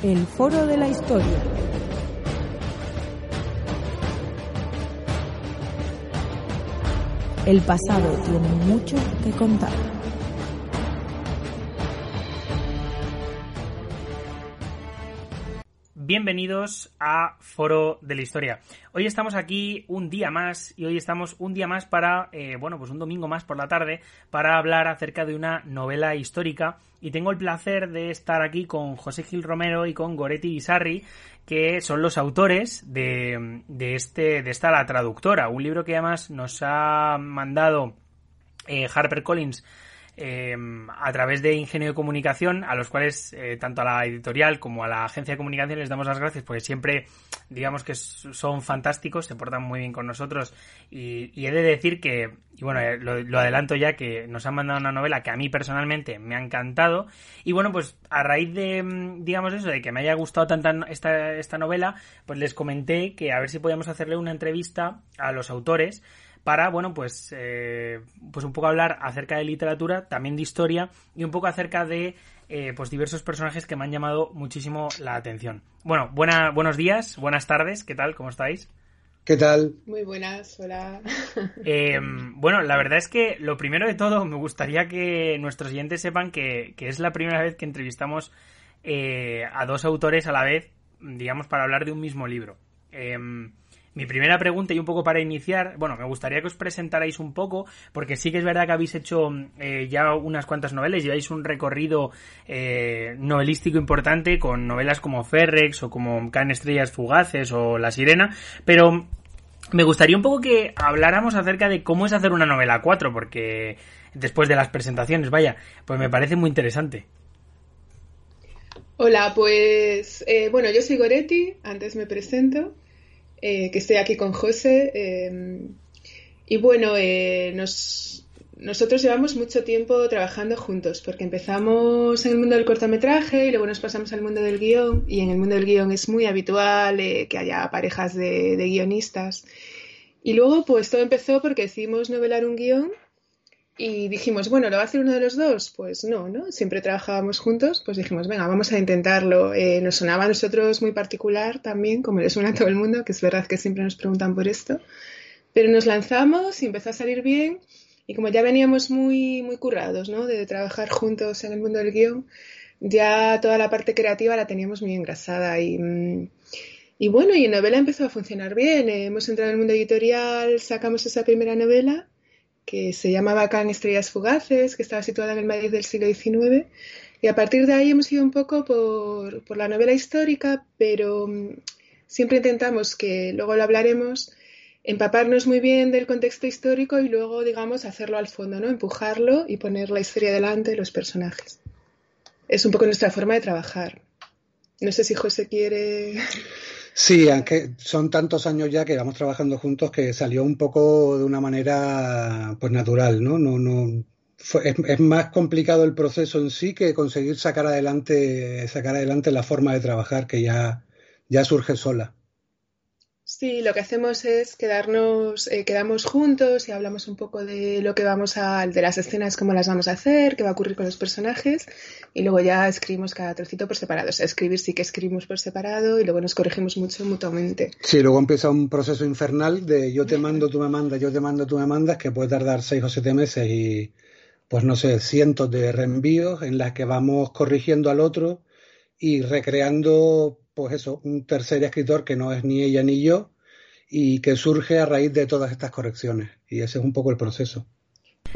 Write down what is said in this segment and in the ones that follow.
El Foro de la Historia. El pasado tiene mucho que contar. Bienvenidos a Foro de la Historia. Hoy estamos aquí un día más y hoy estamos un día más para, eh, bueno, pues un domingo más por la tarde para hablar acerca de una novela histórica y tengo el placer de estar aquí con José Gil Romero y con Goretti Isarri que son los autores de, de este, de esta La Traductora, un libro que además nos ha mandado eh, Harper Collins Em, a través de Ingenio de Comunicación, a los cuales eh, tanto a la editorial como a la agencia de comunicación les damos las gracias porque siempre, digamos que son fantásticos, se portan muy bien con nosotros. Y, he de decir que, y bueno, eh, lo, adelanto ya, que nos han mandado una novela que a mí personalmente me ha encantado. Y bueno, pues a raíz de, mm, digamos eso, de que me haya gustado tanta esta, esta novela, pues les comenté que a ver si podíamos hacerle una entrevista a los autores para, bueno, pues, eh, pues un poco hablar acerca de literatura, también de historia y un poco acerca de eh, pues diversos personajes que me han llamado muchísimo la atención. Bueno, buena, buenos días, buenas tardes, ¿qué tal? ¿Cómo estáis? ¿Qué tal? Muy buenas, hola. Eh, bueno, la verdad es que lo primero de todo me gustaría que nuestros oyentes sepan que, que es la primera vez que entrevistamos a dos autores a la vez, digamos, para hablar de un mismo libro. Mi primera pregunta y un poco para iniciar, bueno, me gustaría que os presentarais un poco, porque sí que es verdad que habéis hecho eh, ya unas cuantas novelas, lleváis un recorrido eh, novelístico importante con novelas como Ferrex o como Can Estrellas Fugaces o La Sirena, pero me gustaría un poco que habláramos acerca de cómo es hacer una novela 4, porque después de las presentaciones, vaya, pues me parece muy interesante. Hola, pues eh, bueno, yo soy Goretti, antes me presento. Eh, que estoy aquí con José. Eh, y bueno, eh, nosotros llevamos mucho tiempo trabajando juntos, porque empezamos en el mundo del cortometraje y luego nos pasamos al mundo del guion, y en el mundo del guion es muy habitual que haya parejas de, de guionistas. Y luego, pues todo empezó porque decidimos novelar un guion y dijimos, bueno, ¿lo va a hacer uno de los dos? Pues no, ¿no? Siempre trabajábamos juntos, pues dijimos, venga, vamos a intentarlo. Eh, nos sonaba a nosotros muy particular también, como le suena a todo el mundo, que es verdad que siempre nos preguntan por esto. Pero nos lanzamos y empezó a salir bien. Y como ya veníamos muy, muy currados, ¿no? De trabajar juntos en el mundo del guion, ya toda la parte creativa la teníamos muy engrasada. Y, mm, y bueno, y en novela empezó a funcionar bien. hemos entrado en el mundo editorial, sacamos esa primera novela que se llamaba Can Estrellas Fugaces, que estaba situada en el Madrid del siglo XIX. Y a partir de ahí hemos ido un poco por, por la novela histórica, pero mm, siempre intentamos que, luego lo hablaremos, empaparnos muy bien del contexto histórico y luego, digamos, hacerlo al fondo, ¿no? Empujarlo y poner la historia delante de los personajes. Es un poco nuestra forma de trabajar. No sé si José quiere. Sí, aunque son tantos años ya que vamos trabajando juntos que salió un poco de una manera pues natural, ¿no? No, no es, más complicado el proceso en sí que conseguir sacar adelante, sacar adelante la forma de trabajar que ya, ya surge sola. Sí, lo que hacemos es quedarnos, eh, quedamos juntos y hablamos un poco de lo que vamos a, de las escenas, cómo las vamos a hacer, qué va a ocurrir con los personajes y luego ya escribimos cada trocito por separado. O sea, escribir sí que escribimos por separado y luego nos corregimos mucho mutuamente. Sí, luego empieza un proceso infernal de yo te mando, tú me mandas, yo te mando, tú me mandas, que puede tardar seis o siete meses y, pues no sé, cientos de reenvíos en las que vamos corrigiendo al otro y recreando pues eso, un tercer escritor que no es ni ella ni yo y que surge a raíz de todas estas correcciones. Y ese es un poco el proceso.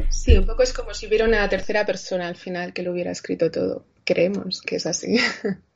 Sí, un poco es como si hubiera una tercera persona al final que lo hubiera escrito todo. Creemos que es así.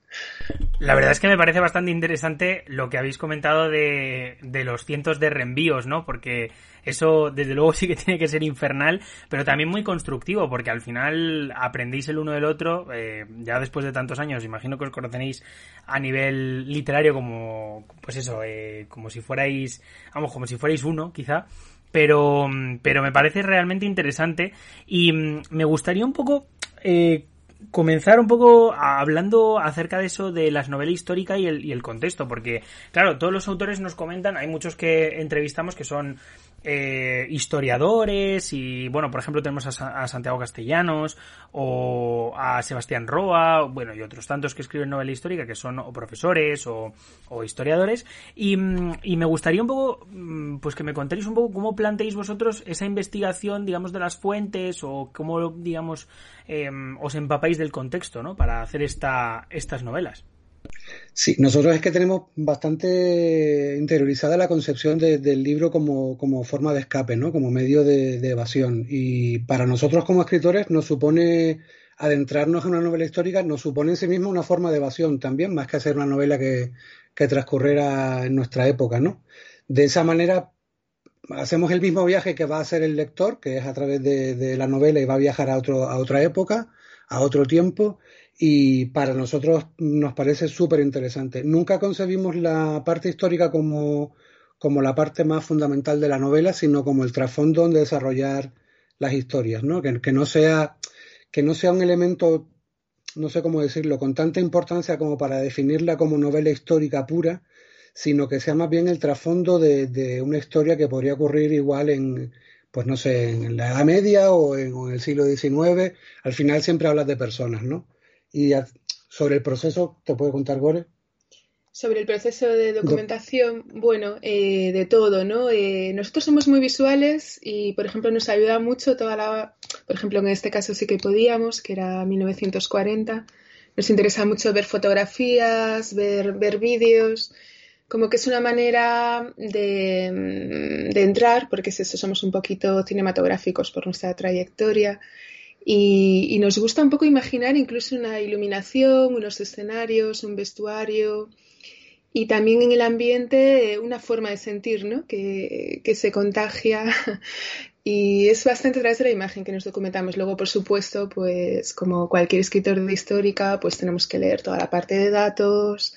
La verdad es que me parece bastante interesante lo que habéis comentado de, de, los cientos de reenvíos, ¿no? Porque eso, desde luego, sí que tiene que ser infernal, pero también muy constructivo, porque al final aprendéis el uno del otro, eh, ya después de tantos años, imagino que os conocéis a nivel literario como, pues eso, eh, como si fuerais, vamos, como si fuerais uno, quizá. Pero, pero me parece realmente interesante y mm, me gustaría un poco eh, comenzar un poco hablando acerca de eso de las novelas históricas y el, el contexto, porque, claro, todos los autores nos comentan, hay muchos que entrevistamos que son eh, historiadores y, bueno, por ejemplo tenemos a, Santiago Castellanos o a Sebastián Roa, bueno, y otros tantos que escriben novela histórica que son o profesores o, historiadores. Y, me gustaría un poco, mm, pues que me contéis un poco cómo planteáis vosotros esa investigación, digamos, de las fuentes o cómo, digamos, em, os empapáis del contexto, ¿no? Para hacer esta, estas novelas. Sí, nosotros es que tenemos bastante interiorizada la concepción del libro como, forma de escape, ¿no? Como medio de, evasión. Y para nosotros como escritores nos supone adentrarnos en una novela histórica, nos supone en sí mismo una forma de evasión también, más que hacer una novela que, que transcurriera en nuestra época, ¿no? De esa manera hacemos el mismo viaje que va a hacer el lector, que es a través de, la novela y va a viajar a, otro, a otra época, a otro tiempo, y para nosotros nos parece súper interesante. Nunca concebimos la parte histórica como, como la parte más fundamental de la novela, sino como el trasfondo donde desarrollar las historias, ¿no? Que, no sea, que no sea un elemento, no sé cómo decirlo, con tanta importancia como para definirla como novela histórica pura, sino que sea más bien el trasfondo de, de una historia que podría ocurrir igual en, pues no sé, en la Edad Media o en, o en el siglo XIX. Al final siempre hablas de personas, ¿no? Y sobre el proceso, ¿te puede contar Gore? Sobre el proceso de documentación, bueno, eh, de todo, ¿no? Eh, nosotros somos muy visuales y, por ejemplo, nos ayuda mucho toda la, por ejemplo, en este caso sí que podíamos, que era 1940. Nos interesa mucho ver fotografías, ver, ver vídeos, como que es una manera de, de entrar, porque es eso, somos un poquito cinematográficos por nuestra trayectoria y, nos gusta un poco imaginar incluso una iluminación, unos escenarios, un vestuario y también en el ambiente una forma de sentir, ¿no? Que, que se contagia y es bastante a través de la imagen que nos documentamos. Luego, por supuesto, pues como cualquier escritor de histórica, pues tenemos que leer toda la parte de datos,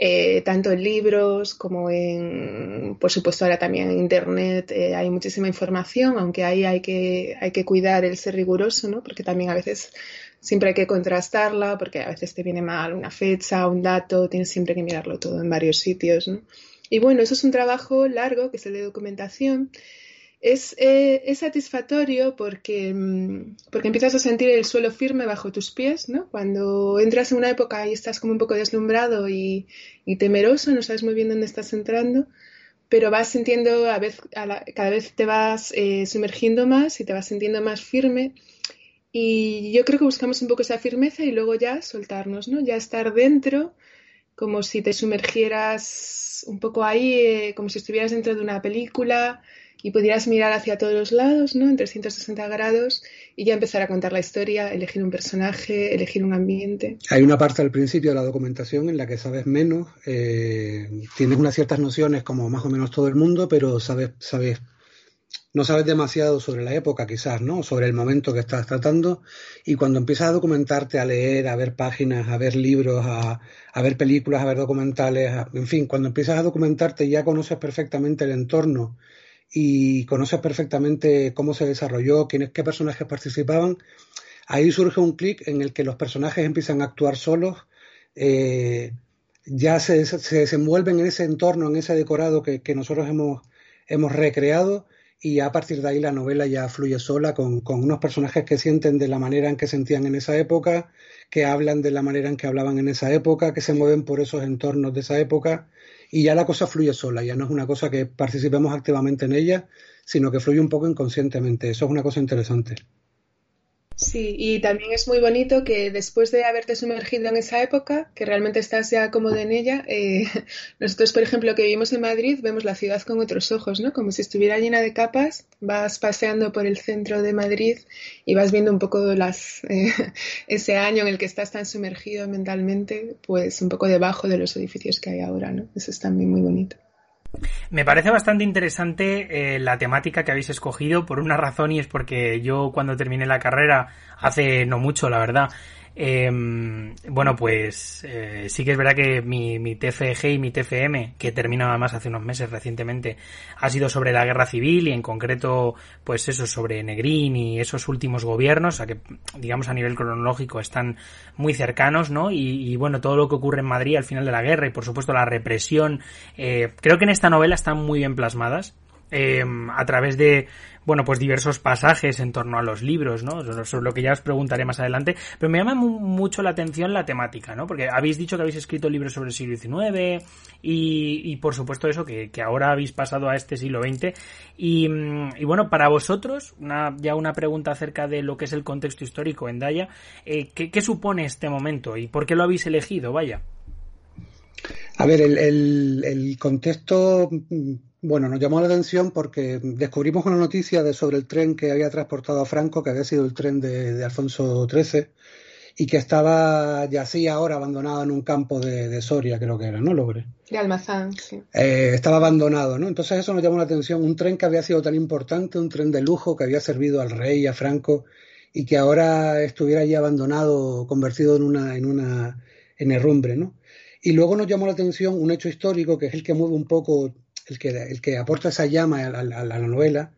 eh, tanto en libros como en, por supuesto, ahora también en Internet eh, hay muchísima información, aunque ahí hay que, hay que cuidar el ser riguroso, ¿no? Porque también a veces siempre hay que contrastarla, porque a veces te viene mal una fecha, un dato, tienes siempre que mirarlo todo en varios sitios, ¿no? Y bueno, eso es un trabajo largo, que es el de documentación, es, eh, es, satisfactorio porque, mm, porque empiezas a sentir el suelo firme bajo tus pies, ¿no? Cuando entras en una época y estás como un poco deslumbrado y, temeroso, no sabes muy bien dónde estás entrando, pero vas sintiendo, a vez, cada vez te vas eh, sumergiendo más y te vas sintiendo más firme. Y yo creo que buscamos un poco esa firmeza y luego ya soltarnos, ¿no? Ya estar dentro, como si te sumergieras un poco ahí, eh, como si estuvieras dentro de una película y pudieras mirar hacia todos los lados, ¿no? En 360 grados y ya empezar a contar la historia, elegir un personaje, elegir un ambiente. Hay una parte al principio de la documentación en la que sabes menos, eh, tienes unas ciertas nociones como más o menos todo el mundo, pero sabes, sabes, no sabes demasiado sobre la época quizás, ¿no? Sobre el momento que estás tratando y cuando empiezas a documentarte, a leer, a ver páginas, a ver libros, a, a ver películas, a ver documentales, en fin, cuando empiezas a documentarte ya conoces perfectamente el entorno y conoces perfectamente cómo se desarrolló, quiénes, qué personajes participaban, ahí surge un clic en el que los personajes empiezan a actuar solos, eh, ya se, se, desenvuelven en ese entorno, en ese decorado que, que, nosotros hemos, hemos recreado y a partir de ahí la novela ya fluye sola con, con, unos personajes que sienten de la manera en que sentían en esa época, que hablan de la manera en que hablaban en esa época, que se mueven por esos entornos de esa época y ya la cosa fluye sola, ya no es una cosa que participemos activamente en ella, sino que fluye un poco inconscientemente. Eso es una cosa interesante. Sí, y también es muy bonito que después de haberte sumergido en esa época, que realmente estás ya cómodo en ella, eh, nosotros, por ejemplo, que vivimos en Madrid, vemos la ciudad con otros ojos, ¿no? Como si estuviera llena de capas, vas paseando por el centro de Madrid y vas viendo un poco las, eh, ese año en el que estás tan sumergido mentalmente, pues un poco debajo de los edificios que hay ahora, ¿no? Eso es también muy bonito. Me parece bastante interesante eh, la temática que habéis escogido por una razón y es porque yo cuando terminé la carrera, hace no mucho la verdad, Em, bueno, pues eh, sí que es verdad que mi, mi TFG y mi TFM, que terminaba más hace unos meses recientemente, ha sido sobre la guerra civil y en concreto, pues eso, sobre Negrín y esos últimos gobiernos, o sea que, digamos, a nivel cronológico están muy cercanos, ¿no? Y, bueno, todo lo que ocurre en Madrid al final de la guerra y, por supuesto, la represión, eh, creo que en esta novela están muy bien plasmadas. Eh, a través de bueno, pues diversos pasajes en torno a los libros, ¿no? Sobre lo que ya os preguntaré más adelante. Pero me llama mucho la atención la temática, ¿no? Porque habéis dicho que habéis escrito libros sobre el siglo XIX y, y por supuesto eso, que, que, ahora habéis pasado a este siglo XX. Y, y bueno, para vosotros, una, ya una pregunta acerca de lo que es el contexto histórico en Daya. Eh, ¿qué, ¿Qué supone este momento y por qué lo habéis elegido? Vaya. A ver, el, el, el contexto bueno, nos llamó la atención porque descubrimos una noticia de, sobre el tren que había transportado a Franco, que había sido el tren de, Alfonso XIII, y que estaba, yacía ahora abandonado en un campo de, Soria, creo que era, ¿no, Logre? De Almazán, sí. Eh, estaba abandonado, ¿no? Entonces eso nos llamó la atención. Un tren que había sido tan importante, un tren de lujo que había servido al rey, a Franco, y que ahora estuviera allí abandonado, convertido en una, en una, en herrumbre, ¿no? Y luego nos llamó la atención un hecho histórico que es el que mueve un poco el que, el que aporta esa llama a, la novela,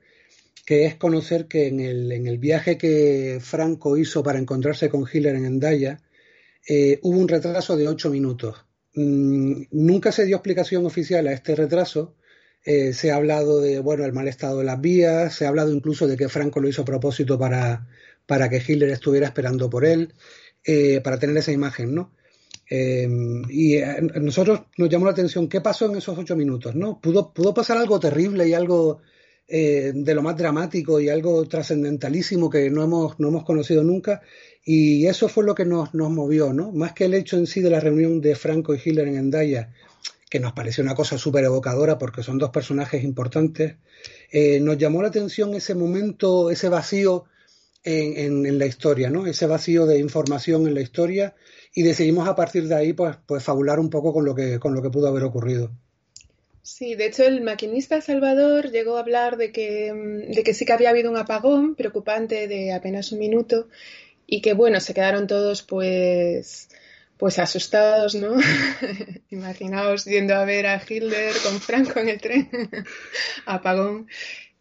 que es conocer que en el, en el, viaje que Franco hizo para encontrarse con Hitler en Endaya, eh, hubo un retraso de ocho minutos. Mm, nunca se dio explicación oficial a este retraso. Eh, se ha hablado de bueno el mal estado de las vías, se ha hablado incluso de que Franco lo hizo a propósito para, para que Hitler estuviera esperando por él, eh, para tener esa imagen, ¿no? Em, y a nosotros nos llamó la atención qué pasó en esos ocho minutos, ¿no? Pudo, pudo pasar algo terrible y algo eh, de lo más dramático y algo trascendentalísimo que no hemos, no hemos conocido nunca. Y eso fue lo que nos, nos movió, ¿no? Más que el hecho en sí de la reunión de Franco y Hitler en Endaya, que nos pareció una cosa súper evocadora porque son dos personajes importantes, eh, nos llamó la atención ese momento, ese vacío en, en, en, la historia, ¿no? Ese vacío de información en la historia y decidimos a partir de ahí pues, pues fabular un poco con lo que, con lo que pudo haber ocurrido. Sí, de hecho el maquinista Salvador llegó a hablar de que, mm, de que sí que había habido un apagón preocupante de apenas un minuto y que bueno, se quedaron todos pues pues asustados, ¿no? Imaginaos yendo a ver a Hitler con Franco en el tren, apagón.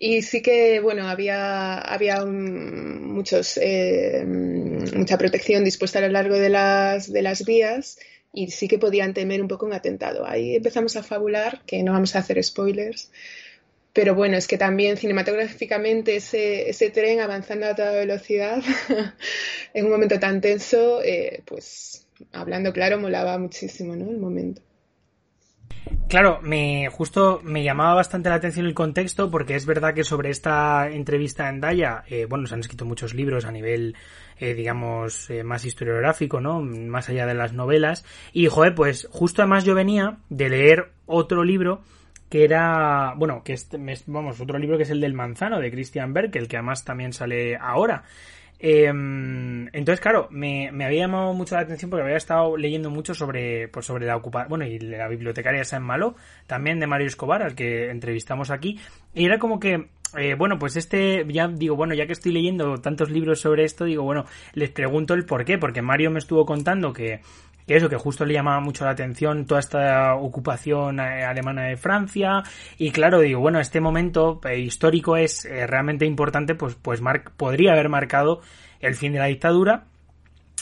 Y sí que, bueno, había, había muchos, eh, mucha protección dispuesta a lo largo de las, de las vías y sí que podían temer un poco un atentado. Ahí empezamos a fabular, que no vamos a hacer spoilers, pero bueno, es que también cinematográficamente ese, ese tren avanzando a toda velocidad en un momento tan tenso, eh, pues hablando claro, molaba muchísimo, ¿no? El momento. Claro, me justo me llamaba bastante la atención el contexto porque es verdad que sobre esta entrevista en Daya, eh, bueno, se han escrito muchos libros a nivel, eh, digamos, eh, más historiográfico, ¿no? Más allá de las novelas. Y, joder, pues justo además yo venía de leer otro libro que era, bueno, que es, vamos, otro libro que es el del manzano de Christian Berkel, que además también sale ahora. Em, entonces, claro, me, me, había llamado mucho la atención porque había estado leyendo mucho sobre, pues sobre la ocupación, bueno, y la bibliotecaria San Malo, también de Mario Escobar, al que entrevistamos aquí, y era como que, eh, bueno, pues este, ya digo, bueno, ya que estoy leyendo tantos libros sobre esto, digo, bueno, les pregunto el por qué, porque Mario me estuvo contando que que eso, que justo le llamaba mucho la atención toda esta ocupación eh, alemana de Francia, y claro, digo, bueno, este momento eh, histórico es eh, realmente importante, pues, pues podría haber marcado el fin de la dictadura,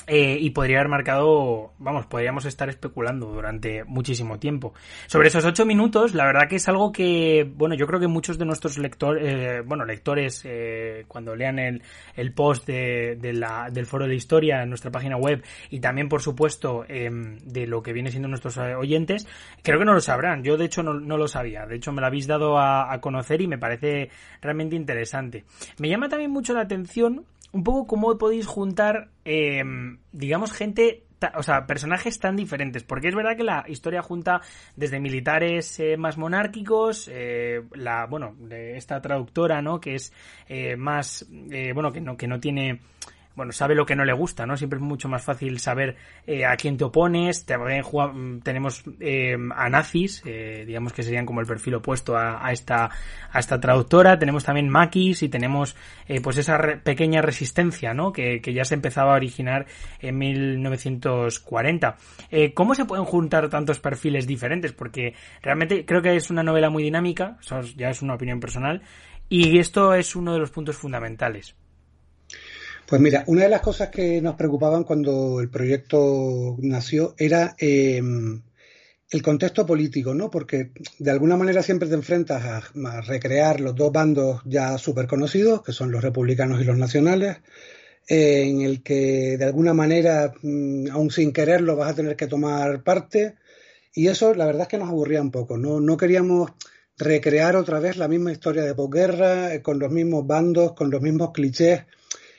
eh, y podría haber marcado, vamos, podríamos estar especulando durante muchísimo tiempo. Sobre esos ocho minutos, la verdad que es algo que, bueno, yo creo que muchos de nuestros lectores, eh, bueno, lectores, eh, cuando lean el, el post de, la, del foro de historia en nuestra página web y también, por supuesto, em, de lo que viene siendo nuestros oyentes, creo que no lo sabrán. Yo, de hecho, no, lo sabía. De hecho, me lo habéis dado a conocer y me parece realmente interesante. Me llama también mucho la atención un poco cómo podéis juntar, eh, digamos, gente o sea, personajes tan diferentes, porque es verdad que la historia junta desde militares eh, más monárquicos, eh, la, bueno, esta traductora, ¿no? Que es eh, más, bueno, que no, que no tiene bueno, sabe lo que no le gusta, ¿no? Siempre es mucho más fácil saber eh, a quién te opones. Mm, tenemos eh, a nazis, eh, digamos que serían como el perfil opuesto a, esta, a esta traductora. Tenemos también maquis y tenemos pues esa pequeña resistencia, ¿no? Que, que, ya se empezaba a originar en 1940. ¿Cómo se pueden juntar tantos perfiles diferentes? Porque realmente creo que es una novela muy dinámica, eso ya es una opinión personal, y esto es uno de los puntos fundamentales. Pues mira, una de las cosas que nos preocupaban cuando el proyecto nació era em, el contexto político, ¿no? Porque de alguna manera siempre te enfrentas a, recrear los dos bandos ya súper conocidos, que son los republicanos y los nacionales, en el que de alguna manera, mm, aún sin quererlo, vas a tener que tomar parte. Y eso, la verdad es que nos aburría un poco. No, no queríamos recrear otra vez la misma historia de posguerra, eh, con los mismos bandos, con los mismos clichés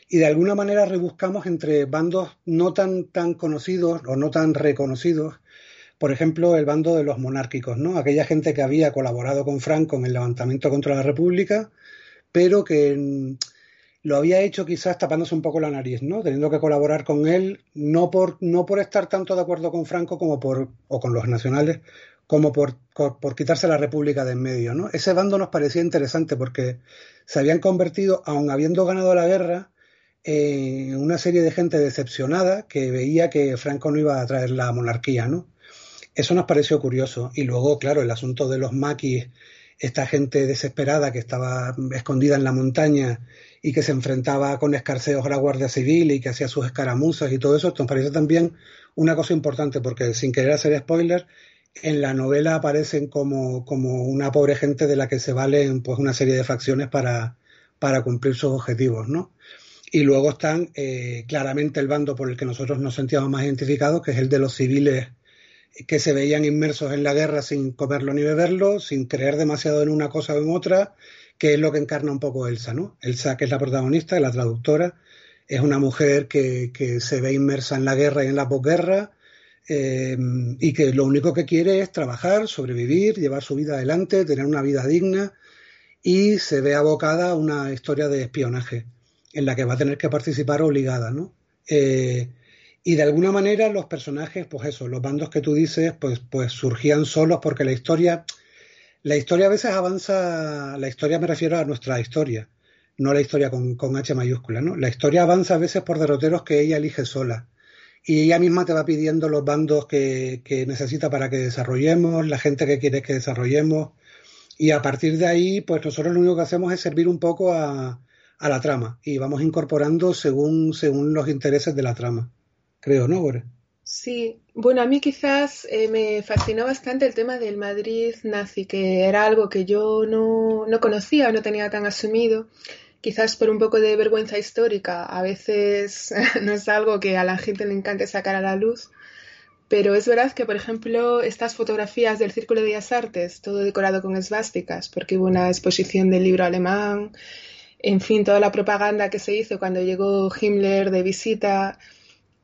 y de alguna manera rebuscamos entre bandos no tan, tan conocidos o no tan reconocidos. Por ejemplo, el bando de los monárquicos, ¿no? Aquella gente que había colaborado con Franco en el levantamiento contra la República, pero que mm, lo había hecho quizás tapándose un poco la nariz, ¿no? Teniendo que colaborar con él, no por, no por estar tanto de acuerdo con Franco como por, o con los nacionales, como por, por quitarse la República de en medio, ¿no? Ese bando nos parecía interesante porque se habían convertido, aun habiendo ganado la guerra, eh, una serie de gente decepcionada que veía que Franco no iba a traer la monarquía, ¿no? Eso nos pareció curioso. Y luego, claro, el asunto de los maquis, esta gente desesperada que estaba escondida en la montaña y que se enfrentaba con escarceos a la Guardia Civil y que hacía sus escaramuzas y todo eso, nos parece también una cosa importante, porque sin querer hacer spoiler, en la novela aparecen como, como una pobre gente de la que se valen pues una serie de facciones para, para cumplir sus objetivos, ¿no? Y luego están eh, claramente el bando por el que nosotros nos sentíamos más identificados, que es el de los civiles que se veían inmersos en la guerra sin comerlo ni beberlo, sin creer demasiado en una cosa o en otra, que es lo que encarna un poco Elsa, ¿no? Elsa, que es la protagonista, la traductora, es una mujer que, se ve inmersa en la guerra y en la posguerra, eh, y que lo único que quiere es trabajar, sobrevivir, llevar su vida adelante, tener una vida digna, y se ve abocada a una historia de espionaje en la que va a tener que participar obligada, ¿no? Eh, y de alguna manera los personajes, pues eso, los bandos que tú dices, pues, pues surgían solos porque la historia, la historia a veces avanza, la historia me refiero a nuestra historia, no la historia con, con H mayúscula, ¿no? La historia avanza a veces por derroteros que ella elige sola. Y ella misma te va pidiendo los bandos que, que necesita para que desarrollemos, la gente que quiere que desarrollemos. Y a partir de ahí, pues nosotros lo único que hacemos es servir un poco a, a la trama y vamos incorporando según, según los intereses de la trama. Creo, ¿no, Bore? Sí, bueno, a mí quizás eh, me fascinó bastante el tema del Madrid nazi, que era algo que yo no, no conocía, no tenía tan asumido quizás por un poco de vergüenza histórica, a veces no es algo que a la gente le encante sacar a la luz, pero es verdad que, por ejemplo, estas fotografías del Círculo de Bellas Artes, todo decorado con esvásticas, porque hubo una exposición del libro alemán en fin, toda la propaganda que se hizo cuando llegó Himmler de visita,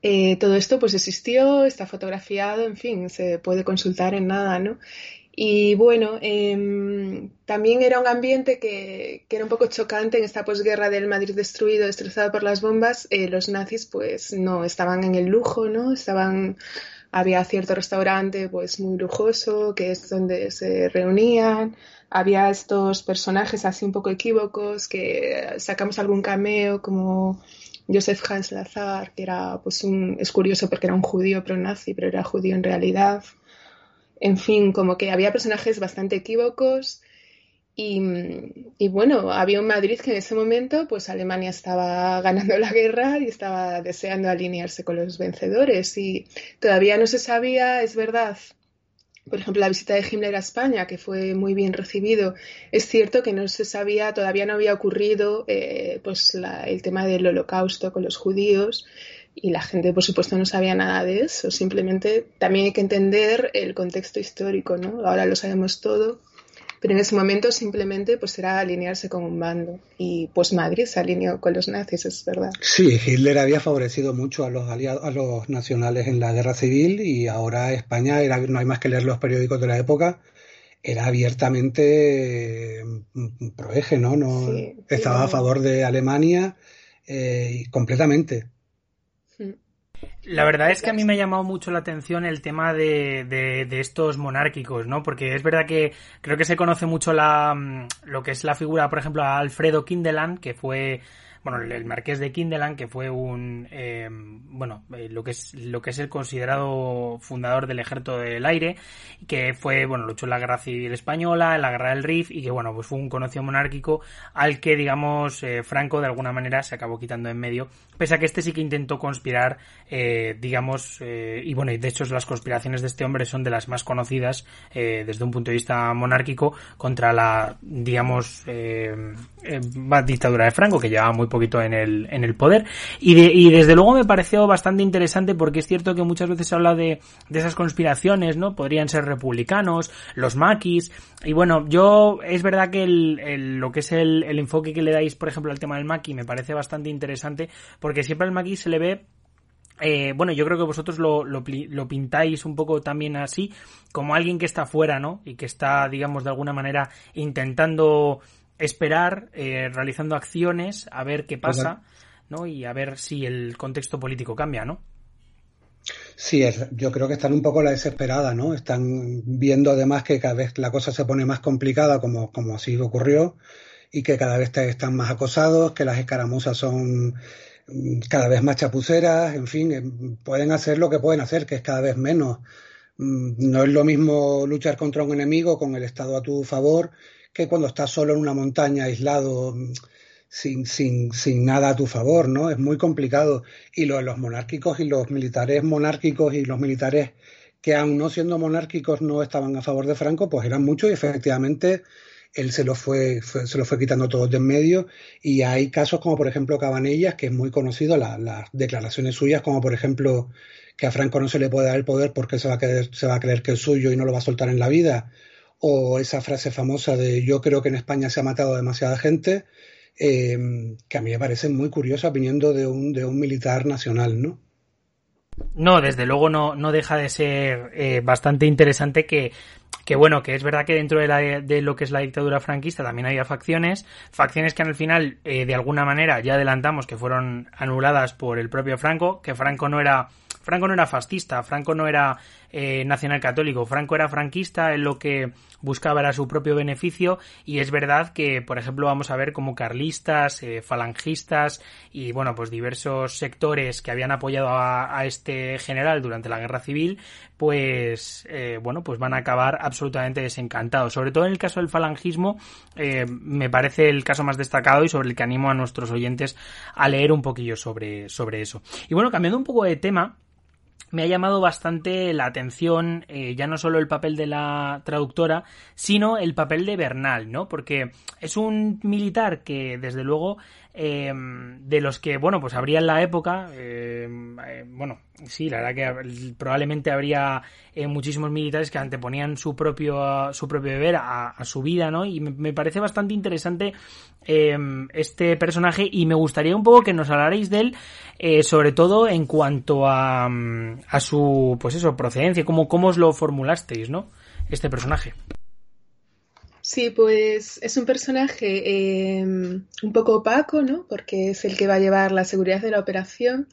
eh, todo esto pues existió, está fotografiado, en fin, se puede consultar en nada, ¿no? Y bueno, em, también era un ambiente que, que, era un poco chocante en esta posguerra del Madrid destruido, destrozado por las bombas. Eh, los nazis pues no estaban en el lujo, ¿no? Estaban, había cierto restaurante pues muy lujoso, que es donde se reunían había estos personajes así un poco equívocos que sacamos algún cameo como Joseph Hans Lazar, que era pues un, es curioso porque era un judío pro-nazi, pero era judío en realidad. En fin, como que había personajes bastante equívocos y, y, bueno, había un Madrid que en ese momento pues Alemania estaba ganando la guerra y estaba deseando alinearse con los vencedores y todavía no se sabía, es verdad, por ejemplo, la visita de Himmler a España, que fue muy bien recibido, es cierto que no se sabía, todavía no había ocurrido eh, pues el tema del holocausto con los judíos y la gente, por supuesto, no sabía nada de eso. Simplemente también hay que entender el contexto histórico, ¿no? Ahora lo sabemos todo pero en ese momento simplemente pues era alinearse con un bando y pues Madrid se alineó con los nazis, es verdad. Sí, Hitler había favorecido mucho a los aliados, a los nacionales en la guerra civil y ahora España era, no hay más que leer los periódicos de la época, era abiertamente mm, proeje, ¿no? no estaba a favor de Alemania eh, completamente. La verdad es que a mí me ha llamado mucho la atención el tema de, de, estos monárquicos, ¿no? Porque es verdad que creo que se conoce mucho la, mm, lo que es la figura, por ejemplo, a Alfredo Kindeland, que fue bueno, el marqués de Kindeland, que fue un, eh, bueno, eh, lo que es lo que es el considerado fundador del Ejército del Aire, que fue, bueno, luchó en la Guerra Civil Española, en la Guerra del Rif, y que, bueno, pues fue un conocido monárquico al que, digamos, eh, Franco de alguna manera se acabó quitando en medio, pese a que este sí que intentó conspirar, digamos, y bueno, y de hecho las conspiraciones de este hombre son de las más conocidas desde un punto de vista monárquico contra la, digamos, dictadura de Franco, que llevaba muy poquito en el, en el poder. Y, y desde luego me pareció bastante interesante porque es cierto que muchas veces se habla de, de esas conspiraciones, ¿no? Podrían ser republicanos, los maquis. Y bueno, yo es verdad que el, lo que es el, el enfoque que le dais, por ejemplo, al tema del maqui me parece bastante interesante porque siempre al maqui se le ve eh, bueno, yo creo que vosotros lo, lo, lo, pintáis un poco también así, como alguien que está fuera, ¿no? Y que está, digamos, de alguna manera intentando esperar, eh, realizando acciones, a ver qué pasa, ¿no? Y a ver si el contexto político cambia, ¿no? Sí, es, yo creo que están un poco la desesperada, ¿no? Están viendo además que cada vez la cosa se pone más complicada, como, como así ocurrió, y que cada vez están más acosados, que las escaramuzas son cada vez más chapuceras, en fin, eh, pueden hacer lo que pueden hacer, que es cada vez menos. Mm, no es lo mismo luchar contra un enemigo con el Estado a tu favor que cuando estás solo en una montaña aislado mm, sin, sin, sin nada a tu favor, ¿no? Es muy complicado. Y lo, los monárquicos y los militares monárquicos y los militares que aún no siendo monárquicos no estaban a favor de Franco, pues eran muchos y efectivamente él se lo fue, se lo fue quitando todos de en medio y hay casos como por ejemplo Cabanellas, que es muy conocido, las declaraciones suyas, como por ejemplo que a Franco no se le puede dar el poder porque se va a creer, se va a que es suyo y no lo va a soltar en la vida, o esa frase famosa de yo creo que en España se ha matado demasiada gente, eh, que a mí me parece muy curiosa viniendo de un, de un militar nacional, ¿no? No, desde luego no, no deja de ser eh, bastante interesante que, que bueno, que es verdad que dentro de, la, de, lo que es la dictadura franquista también había facciones, facciones que al final, eh, de alguna manera, ya adelantamos que fueron anuladas por el propio Franco, que Franco no era Franco no era fascista, Franco no era eh, nacional católico, Franco era franquista, en lo que buscaba era su propio beneficio y es verdad que, por ejemplo, vamos a ver como carlistas, eh, falangistas y, bueno, pues diversos sectores que habían apoyado a, este general durante la guerra civil, pues, eh, bueno, pues van a acabar absolutamente desencantados. Sobre todo en el caso del falangismo, me parece el caso más destacado y sobre el que animo a nuestros oyentes a leer un poquillo sobre, sobre eso. Y bueno, cambiando un poco de tema, me ha llamado bastante la atención eh, ya no solo el papel de la traductora, sino el papel de Bernal, ¿no? Porque es un militar que, desde luego, Em, de los que, bueno, pues habría en la época, em, eh, bueno, sí, la verdad que probablemente habría eh, muchísimos militares que anteponían su propio, su propio deber a, su vida, ¿no? Y me, parece bastante interesante em, este personaje y me gustaría un poco que nos hablarais de él, eh, sobre todo en cuanto a, a su, pues eso, procedencia, cómo, cómo os lo formulasteis, ¿no? Este personaje. Sí, pues es un personaje em, un poco opaco, ¿no? Porque es el que va a llevar la seguridad de la operación.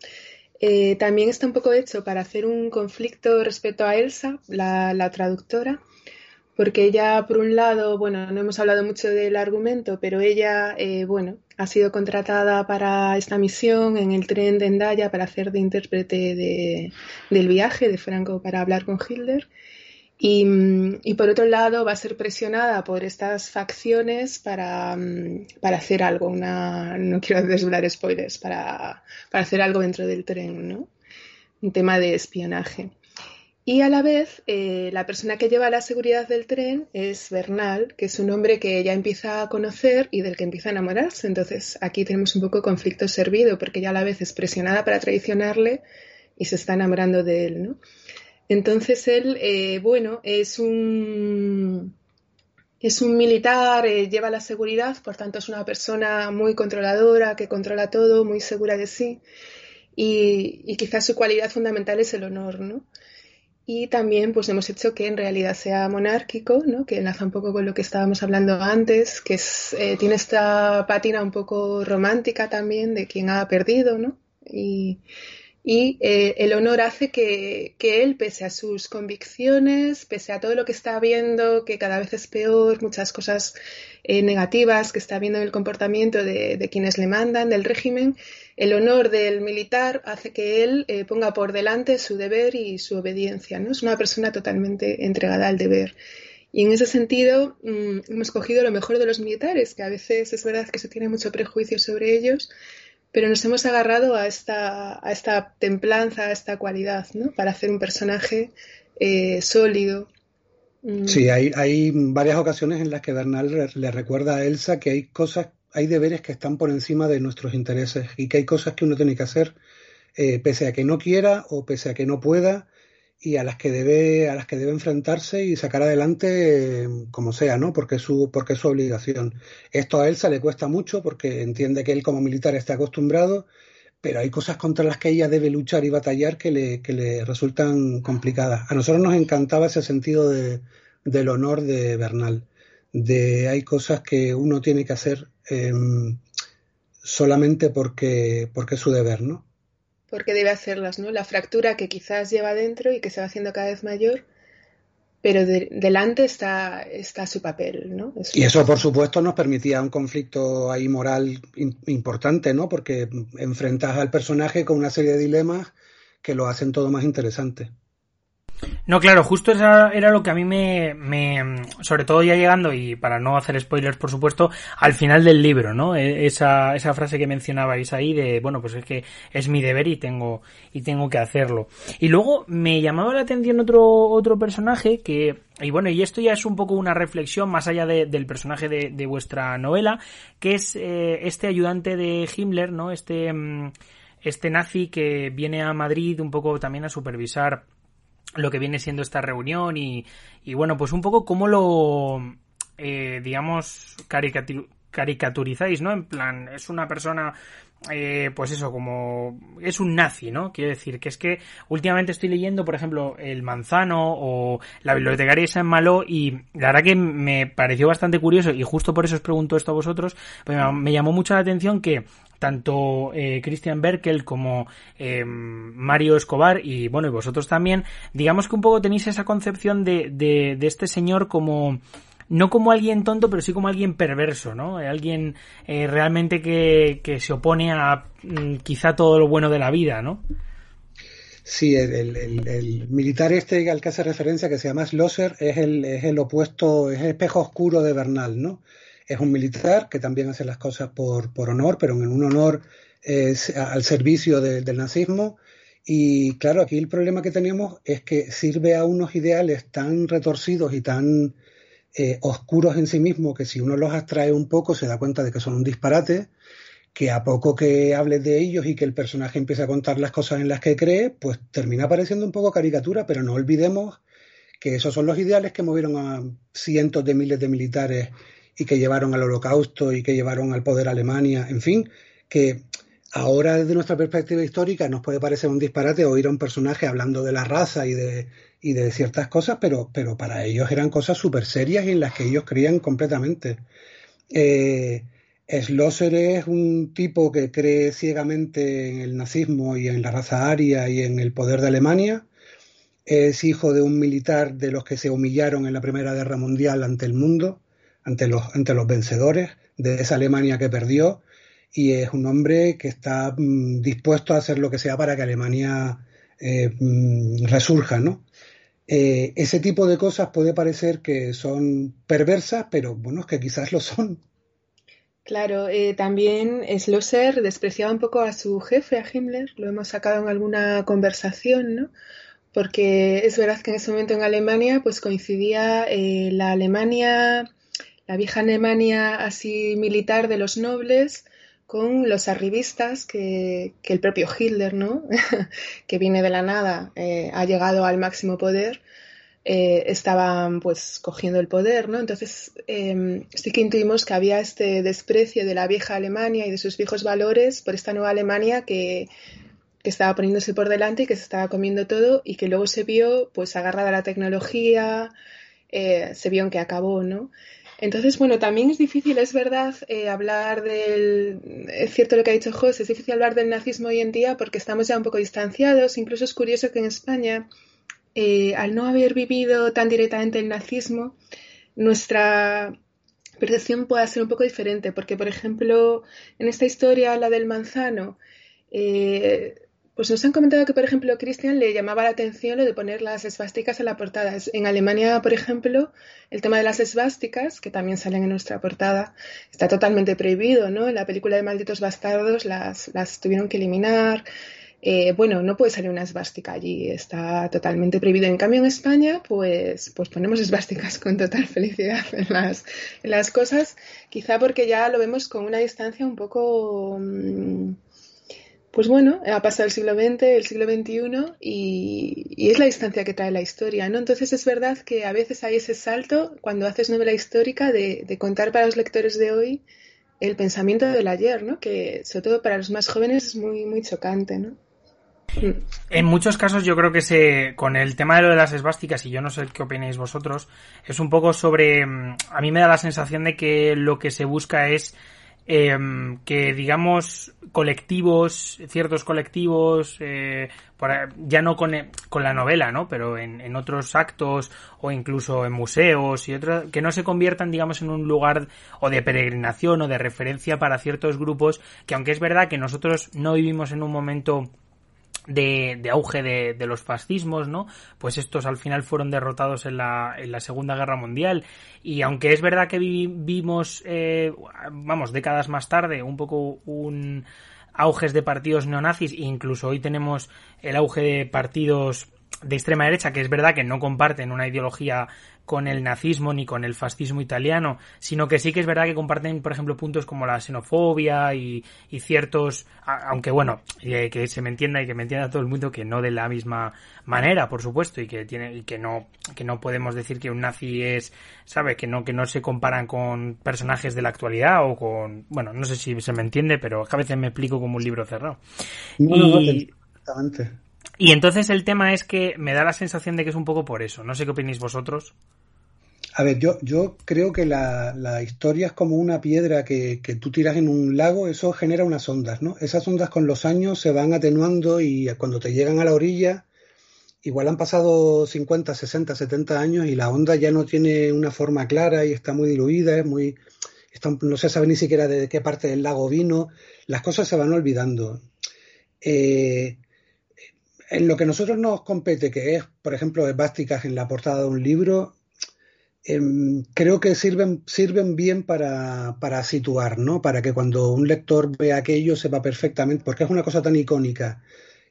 Eh, también está un poco hecho para hacer un conflicto respecto a Elsa, la, traductora, porque ella, por un lado, bueno, no hemos hablado mucho del argumento, pero ella, eh, bueno, ha sido contratada para esta misión en el tren de Endaya para hacer de intérprete del viaje de Franco para hablar con Hitler. Mm, y, por otro lado va a ser presionada por estas facciones para, mm, para hacer algo, una, no quiero desvelar spoilers, para, para, hacer algo dentro del tren, ¿no? Un tema de espionaje. Y a la vez, eh, la persona que lleva la seguridad del tren es Bernal, que es un hombre que ella empieza a conocer y del que empieza a enamorarse. Entonces, aquí tenemos un poco conflicto servido, porque ella a la vez es presionada para traicionarle y se está enamorando de él, ¿no? Entonces él, eh, bueno, es un, es un militar, eh, lleva la seguridad, por tanto es una persona muy controladora, que controla todo, muy segura de sí. Y, quizás su cualidad fundamental es el honor, ¿no? y también pues hemos hecho que en realidad sea monárquico, ¿no? que enlaza un poco con lo que estábamos hablando antes, que es, eh, tiene esta pátina un poco romántica también de quien ha perdido, ¿no? Y, y eh, el honor hace que, que, él, pese a sus convicciones, pese a todo lo que está viendo, que cada vez es peor, muchas cosas eh, negativas que está viendo en el comportamiento de, de, quienes le mandan, del régimen, el honor del militar hace que él eh, ponga por delante su deber y su obediencia. ¿no? Es una persona totalmente entregada al deber. Y en ese sentido mmm, hemos cogido lo mejor de los militares, que a veces es verdad que se tiene mucho prejuicio sobre ellos, pero nos hemos agarrado a esta, a esta templanza, a esta cualidad, ¿no? Para hacer un personaje eh, sólido. Mm. Sí, hay, hay varias ocasiones en las que Bernal le recuerda a Elsa que hay cosas, hay deberes que están por encima de nuestros intereses y que hay cosas que uno tiene que hacer eh, pese a que no quiera o pese a que no pueda y a las que debe a las que debe enfrentarse y sacar adelante eh, como sea no porque es su porque es su obligación. Esto a Elsa le cuesta mucho porque entiende que él como militar está acostumbrado pero hay cosas contra las que ella debe luchar y batallar que le, que le resultan complicadas. A nosotros nos encantaba ese sentido de, del honor de Bernal de hay cosas que uno tiene que hacer eh, solamente porque porque es su deber no porque debe hacerlas, ¿no? La fractura que quizás lleva dentro y que se va haciendo cada vez mayor, pero de, delante está, está su papel, ¿no? Y eso, por supuesto, nos permitía un conflicto ahí moral importante, ¿no? Porque enfrentas al personaje con una serie de dilemas que lo hacen todo más interesante. No, claro, justo esa era lo que a mí me, me, sobre todo ya llegando, y para no hacer spoilers, por supuesto, al final del libro, ¿no? E, esa, esa frase que mencionabais ahí de, bueno, pues es que es mi deber y tengo, y tengo que hacerlo. Y luego me llamaba la atención otro, otro personaje que, y bueno, y esto ya es un poco una reflexión más allá de, del personaje de, de, vuestra novela, que es eh, este ayudante de Himmler, ¿no? Este, mm, este nazi que viene a Madrid un poco también a supervisar lo que viene siendo esta reunión y, y bueno, pues un poco cómo lo, eh, digamos, caricaturizáis, ¿no? En plan, es una persona eh, pues eso, como es un nazi, ¿no? Quiero decir que es que últimamente estoy leyendo, por ejemplo, El Manzano o La bibliotecaria de San Malo y la verdad que me pareció bastante curioso y justo por eso os pregunto esto a vosotros, pues me llamó mucho la atención que tanto eh, Christian Berkel como eh, Mario Escobar y bueno, y vosotros también, digamos que un poco tenéis esa concepción de, de, de este señor como no como alguien tonto, pero sí como alguien perverso, ¿no? Alguien eh, realmente que, que, se opone a mm, quizá todo lo bueno de la vida, ¿no? Sí, el, el, el, militar este al que hace referencia, que se llama Schlosser, es el, es el opuesto, es el espejo oscuro de Bernal, ¿no? Es un militar que también hace las cosas por, por honor, pero en un honor eh, al servicio de, del nazismo. Y claro, aquí el problema que tenemos es que sirve a unos ideales tan retorcidos y tan eh, oscuros en sí mismos que si uno los abstrae un poco se da cuenta de que son un disparate, que a poco que hables de ellos y que el personaje empiece a contar las cosas en las que cree, pues termina pareciendo un poco caricatura, pero no olvidemos que esos son los ideales que movieron a cientos de miles de militares y que llevaron al holocausto y que llevaron al poder a Alemania, en fin, que ahora desde nuestra perspectiva histórica nos puede parecer un disparate oír a un personaje hablando de la raza y de, y de ciertas cosas, pero, pero para ellos eran cosas súper serias y en las que ellos creían completamente. Eh, Schlosser es un tipo que cree ciegamente en el nazismo y en la raza aria y en el poder de Alemania. Es hijo de un militar de los que se humillaron en la Primera Guerra Mundial ante el mundo, ante los, ante los vencedores de esa Alemania que perdió. Y es un hombre que está mm, dispuesto a hacer lo que sea para que Alemania eh, mm, resurja, ¿no? Eh, ese tipo de cosas puede parecer que son perversas, pero bueno, es que quizás lo son. Claro, eh, también Schlosser despreciaba un poco a su jefe, a Himmler, lo hemos sacado en alguna conversación, ¿no? Porque es verdad que en ese momento en Alemania pues coincidía eh, la Alemania, la vieja Alemania así militar de los nobles, con los arribistas que, que el propio Hitler, ¿no? que viene de la nada, eh, ha llegado al máximo poder, eh, estaban pues cogiendo el poder, ¿no? Entonces eh, sí que intuimos que había este desprecio de la vieja Alemania y de sus viejos valores por esta nueva Alemania que, que estaba poniéndose por delante y que se estaba comiendo todo y que luego se vio pues agarrada a la tecnología, eh, se vio en que acabó, ¿no? Entonces, bueno, también es difícil, es verdad, eh, hablar del... Es cierto lo que ha dicho José, es difícil hablar del nazismo hoy en día porque estamos ya un poco distanciados. Incluso es curioso que en España, eh, al no haber vivido tan directamente el nazismo, nuestra percepción pueda ser un poco diferente. Porque, por ejemplo, en esta historia, la del manzano, eh, pues nos han comentado que, por ejemplo, Christian le llamaba la atención lo de poner las esvásticas en la portada. En Alemania, por ejemplo, el tema de las esvásticas, que también salen en nuestra portada, está totalmente prohibido, ¿no? En la película de Malditos Bastardos las, las tuvieron que eliminar. Eh, bueno, no puede salir una esvástica allí, está totalmente prohibido. En cambio, en España, pues, pues ponemos esvásticas con total felicidad en las, en las cosas, quizá porque ya lo vemos con una distancia un poco... Mmm, pues bueno, ha pasado el siglo XX, el siglo XXI y, es la distancia que trae la historia, ¿no? Entonces es verdad que a veces hay ese salto cuando haces novela histórica de, contar para los lectores de hoy el pensamiento del ayer, ¿no? Que sobre todo para los más jóvenes es muy, muy chocante, ¿no? Mm. En muchos casos yo creo que se, con el tema de lo de las esvásticas, y yo no sé qué opináis vosotros, es un poco sobre, mm, a mí me da la sensación de que lo que se busca es Em, que digamos colectivos, ciertos colectivos, eh, ya no con, con, la novela, ¿no? Pero en, en, otros actos o incluso en museos y otros, que no se conviertan, digamos, en un lugar o de peregrinación o de referencia para ciertos grupos que aunque es verdad que nosotros no vivimos en un momento de, de, auge de, los fascismos, ¿no? Pues estos al final fueron derrotados en la, en la Segunda Guerra Mundial. Y aunque es verdad que vivimos, eh, vamos, décadas más tarde, un poco un auges de partidos neonazis, e incluso hoy tenemos el auge de partidos de extrema derecha, que es verdad que no comparten una ideología con el nazismo ni con el fascismo italiano, sino que sí que es verdad que comparten, por ejemplo, puntos como la xenofobia y, ciertos, aunque bueno, eh, que se me entienda y que me entienda todo el mundo que no de la misma manera, por supuesto, y que tiene y que no que no podemos decir que un nazi es, sabe, que no que no se comparan con personajes de la actualidad o con, bueno, no sé si se me entiende, pero a veces me explico como un libro cerrado. y, y entonces el tema es que me da la sensación de que es un poco por eso. No sé qué opináis vosotros. A ver, yo, yo creo que la, la historia es como una piedra que, que, tú tiras en un lago, eso genera unas ondas, ¿no? Esas ondas con los años se van atenuando y cuando te llegan a la orilla, igual han pasado 50, 60, 70 años y la onda ya no tiene una forma clara y está muy diluida, es muy, no se sabe ni siquiera de qué parte del lago vino, las cosas se van olvidando. Eh, en lo que a nosotros nos compete, que es, por ejemplo, esvásticas en la portada de un libro, creo que sirven, sirven bien para, para, situar, ¿no? Para que cuando un lector vea aquello sepa perfectamente, porque es una cosa tan icónica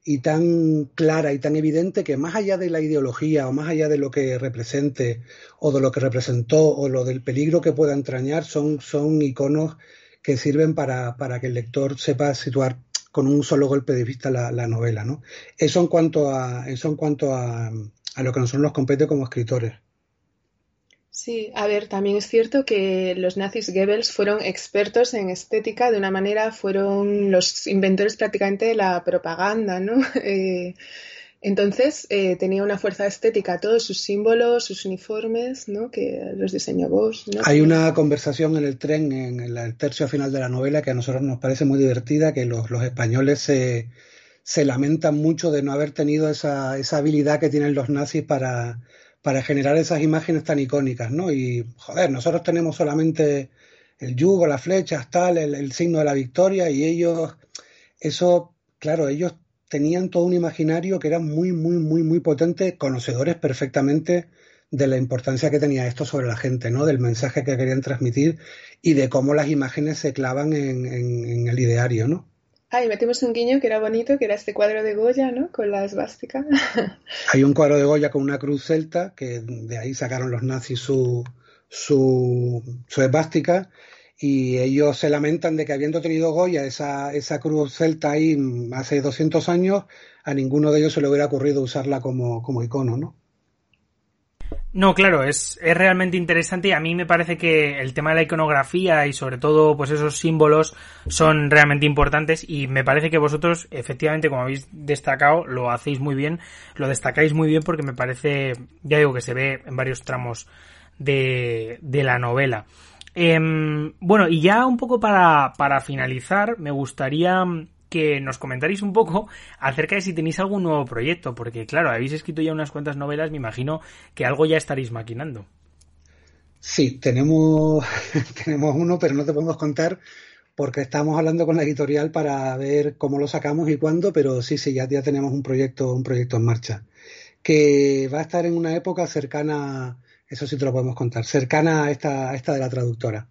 y tan clara y tan evidente que más allá de la ideología o más allá de lo que represente o de lo que representó o lo del peligro que pueda entrañar, son, son iconos que sirven para, para que el lector sepa situar con un solo golpe de vista la, la novela, ¿no? Eso en cuanto a, eso en cuanto a, a lo que nosotros nos compete como escritores. Sí, a ver, también es cierto que los nazis Goebbels fueron expertos en estética, de una manera fueron los inventores prácticamente de la propaganda, ¿no? Eh, entonces eh, tenía una fuerza estética, todos sus símbolos, sus uniformes, ¿no? Que los diseñó vos. Hay una conversación en el tren, en el tercio final de la novela, que a nosotros nos parece muy divertida, que los, españoles se, lamentan mucho de no haber tenido esa habilidad que tienen los nazis para para generar esas imágenes tan icónicas, ¿no? Y, joder, nosotros tenemos solamente el yugo, las flechas, tal, el, signo de la victoria, y ellos, eso, claro, ellos tenían todo un imaginario que era muy, muy, muy, muy potente, conocedores perfectamente de la importancia que tenía esto sobre la gente, ¿no? Del mensaje que querían transmitir y de cómo las imágenes se clavan en, en el ideario, ¿no? Ah, y metimos un guiño que era bonito, que era este cuadro de Goya, ¿no? Con la esvástica. Hay un cuadro de Goya con una cruz celta, que de ahí sacaron los nazis su, su, su esvástica, y ellos se lamentan de que habiendo tenido Goya esa, esa cruz celta ahí hace 200 años, a ninguno de ellos se le hubiera ocurrido usarla como, como icono, ¿no? No, claro, es, es realmente interesante y a mí me parece que el tema de la iconografía y sobre todo pues esos símbolos son realmente importantes y me parece que vosotros efectivamente como habéis destacado lo hacéis muy bien, lo destacáis muy bien porque me parece, ya digo que se ve en varios tramos de, de la novela. Em, bueno, y ya un poco para, para finalizar, me gustaría que nos comentaréis un poco acerca de si tenéis algún nuevo proyecto, porque claro, habéis escrito ya unas cuantas novelas, me imagino que algo ya estaréis maquinando. Sí, tenemos, tenemos uno, pero no te podemos contar porque estamos hablando con la editorial para ver cómo lo sacamos y cuándo, pero sí, sí, ya, ya tenemos un proyecto, un proyecto en marcha, que va a estar en una época cercana, eso sí te lo podemos contar, cercana a esta, a esta de la traductora.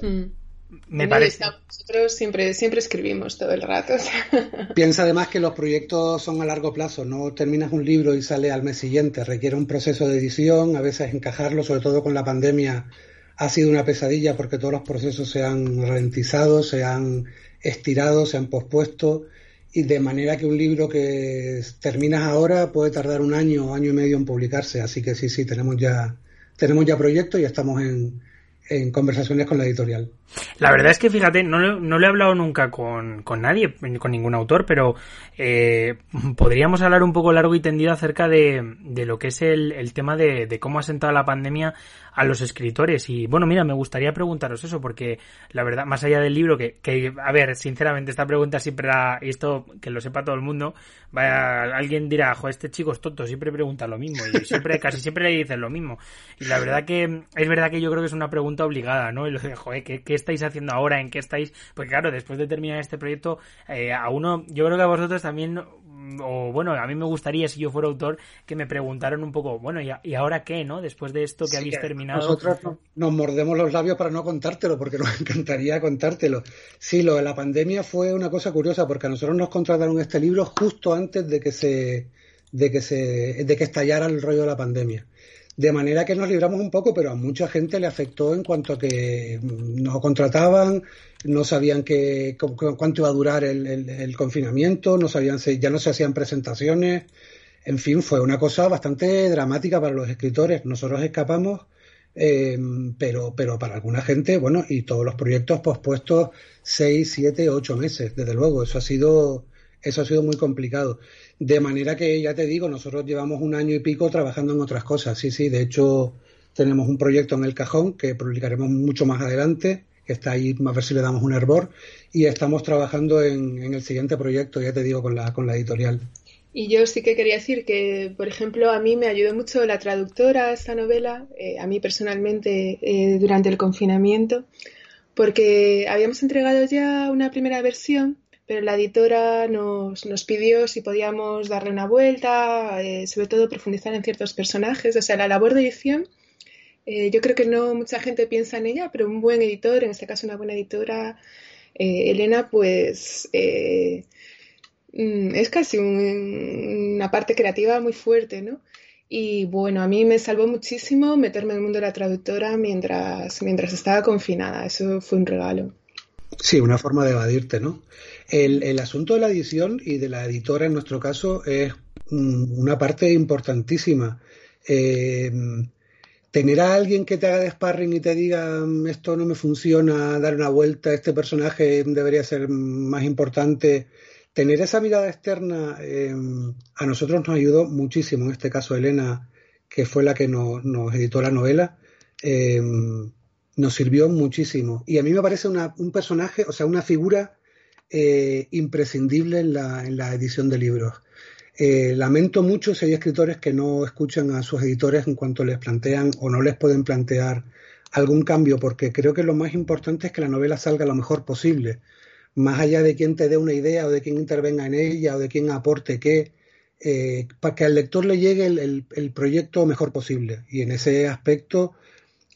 Hmm me parece. Nosotros siempre, siempre escribimos todo el rato. Piensa además que los proyectos son a largo plazo, no terminas un libro y sale al mes siguiente, requiere un proceso de edición, a veces encajarlo, sobre todo con la pandemia, ha sido una pesadilla porque todos los procesos se han ralentizado, se han estirado, se han pospuesto y de manera que un libro que terminas ahora puede tardar un año o año y medio en publicarse, así que sí, sí, tenemos ya tenemos ya proyectos y estamos en, en conversaciones con la editorial. La verdad es que, fíjate, no, no le he hablado nunca con, con nadie, con ningún autor, pero eh, podríamos hablar un poco largo y tendido acerca de, de lo que es el, el tema de, de, cómo ha sentado la pandemia a los escritores. Y bueno, mira, me gustaría preguntaros eso, porque la verdad, más allá del libro, que, que a ver, sinceramente, esta pregunta siempre la, y esto que lo sepa todo el mundo, vaya, alguien dirá, jo, este chico es tonto, siempre pregunta lo mismo, y siempre, casi siempre le dicen lo mismo. Y la verdad que, es verdad que yo creo que es una pregunta obligada, ¿no? Y lo de, joder, ¿qué, ¿qué, estáis haciendo ahora? ¿En qué estáis? Porque claro, después de terminar este proyecto, eh, a uno, yo creo que a vosotros también o bueno, a mí me gustaría, si yo fuera autor, que me preguntaran un poco, bueno, ¿y, ahora qué, no? Después de esto que habéis terminado. Nosotros nos mordemos los labios para no contártelo, porque nos encantaría contártelo. Sí, lo de la pandemia fue una cosa curiosa, porque a nosotros nos contrataron este libro justo antes de que se, de que se, de que estallara el rollo de la pandemia. De manera que nos libramos un poco, pero a mucha gente le afectó en cuanto a que nos contrataban, no sabían que, cuánto iba a durar el, confinamiento, no sabían ya no se hacían presentaciones. En fin, fue una cosa bastante dramática para los escritores. Nosotros escapamos, eh, pero, pero para alguna gente, bueno, y todos los proyectos pospuestos seis, siete, ocho meses, desde luego. Eso ha sido, eso ha sido muy complicado. De manera que, ya te digo, nosotros llevamos un año y pico trabajando en otras cosas. Sí, sí, de hecho tenemos un proyecto en el cajón que publicaremos mucho más adelante, que está ahí, a ver si le damos un hervor, y estamos trabajando en, el siguiente proyecto, ya te digo, con la, con la editorial. Y yo sí que quería decir que, por ejemplo, a mí me ayudó mucho la traductora a esta novela, eh, a mí personalmente, eh, durante el confinamiento, porque habíamos entregado ya una primera versión pero la editora nos, nos pidió si podíamos darle una vuelta, eh, sobre todo profundizar en ciertos personajes. O sea, la labor de edición, eh, yo creo que no mucha gente piensa en ella, pero un buen editor, en este caso una buena editora, eh, Elena, pues mm, es casi una parte creativa muy fuerte, ¿no? Y bueno, a mí me salvó muchísimo meterme en el mundo de la traductora mientras, mientras estaba confinada. Eso fue un regalo. Sí, una forma de evadirte, ¿no? El, el, asunto de la edición y de la editora en nuestro caso es una parte importantísima. Eh, tener a alguien que te haga de sparring y te diga esto no me funciona, dar una vuelta, este personaje debería ser más importante. Tener esa mirada externa eh, a nosotros nos ayudó muchísimo. En este caso, Elena, que fue la que nos, nos editó la novela, eh, nos sirvió muchísimo. Y a mí me parece una, un personaje, o sea, una figura eh, imprescindible en la, en la, edición de libros. Eh, lamento mucho si hay escritores que no escuchan a sus editores en cuanto les plantean o no les pueden plantear algún cambio, porque creo que lo más importante es que la novela salga lo mejor posible, más allá de quién te dé una idea o de quién intervenga en ella o de quién aporte qué, eh, para que al lector le llegue el, el, el proyecto mejor posible. Y en ese aspecto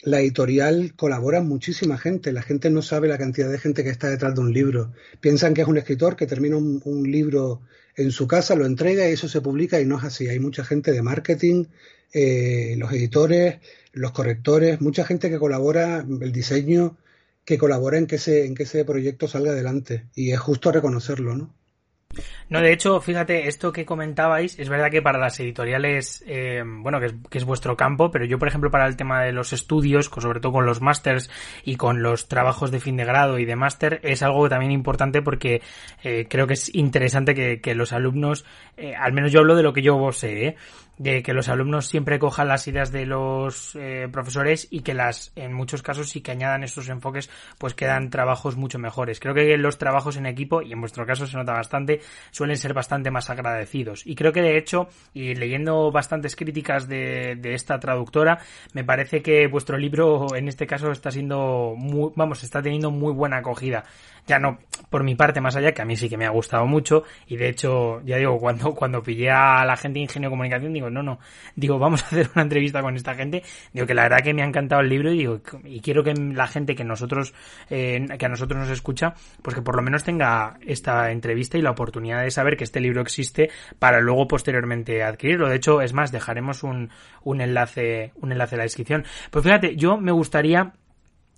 la editorial colabora muchísima gente. La gente no sabe la cantidad de gente que está detrás de un libro. Piensan que es un escritor que termina un, libro en su casa, lo entrega y eso se publica y no es así. Hay mucha gente de marketing, eh, los editores, los correctores, mucha gente que colabora, el diseño, que colabora en que ese, en que ese proyecto salga adelante. Y es justo reconocerlo, ¿no? No, de hecho, fíjate, esto que comentabais, es verdad que para las editoriales, eh, bueno, que es, vuestro campo, pero yo, por ejemplo, para el tema de los estudios, sobre todo con los másters y con los trabajos de fin de grado y de máster, es algo también importante porque eh, creo que es interesante que, que los alumnos, eh, al menos yo hablo de lo que yo sé, ¿eh? De que los alumnos siempre cojan las ideas de los eh, profesores y que las, en muchos casos, sí que añadan estos enfoques, pues quedan trabajos mucho mejores. Creo que los trabajos en equipo, y en vuestro caso se nota bastante, suelen ser bastante más agradecidos. Y creo que de hecho, y leyendo bastantes críticas de, de esta traductora, me parece que vuestro libro en este caso está siendo muy, vamos, está teniendo muy buena acogida ya no por mi parte más allá, que a mí sí que me ha gustado mucho, y de hecho, ya digo, cuando, cuando pillé a la gente de Ingenio Comunicación, digo, no, no, digo, vamos a hacer una entrevista con esta gente, digo que la verdad que me ha encantado el libro y digo, y quiero que la gente que nosotros, eh, que a nosotros nos escucha, pues que por lo menos tenga esta entrevista y la oportunidad de saber que este libro existe para luego posteriormente adquirirlo. De hecho, es más, dejaremos un, un enlace, un enlace en la descripción. Pues fíjate, yo me gustaría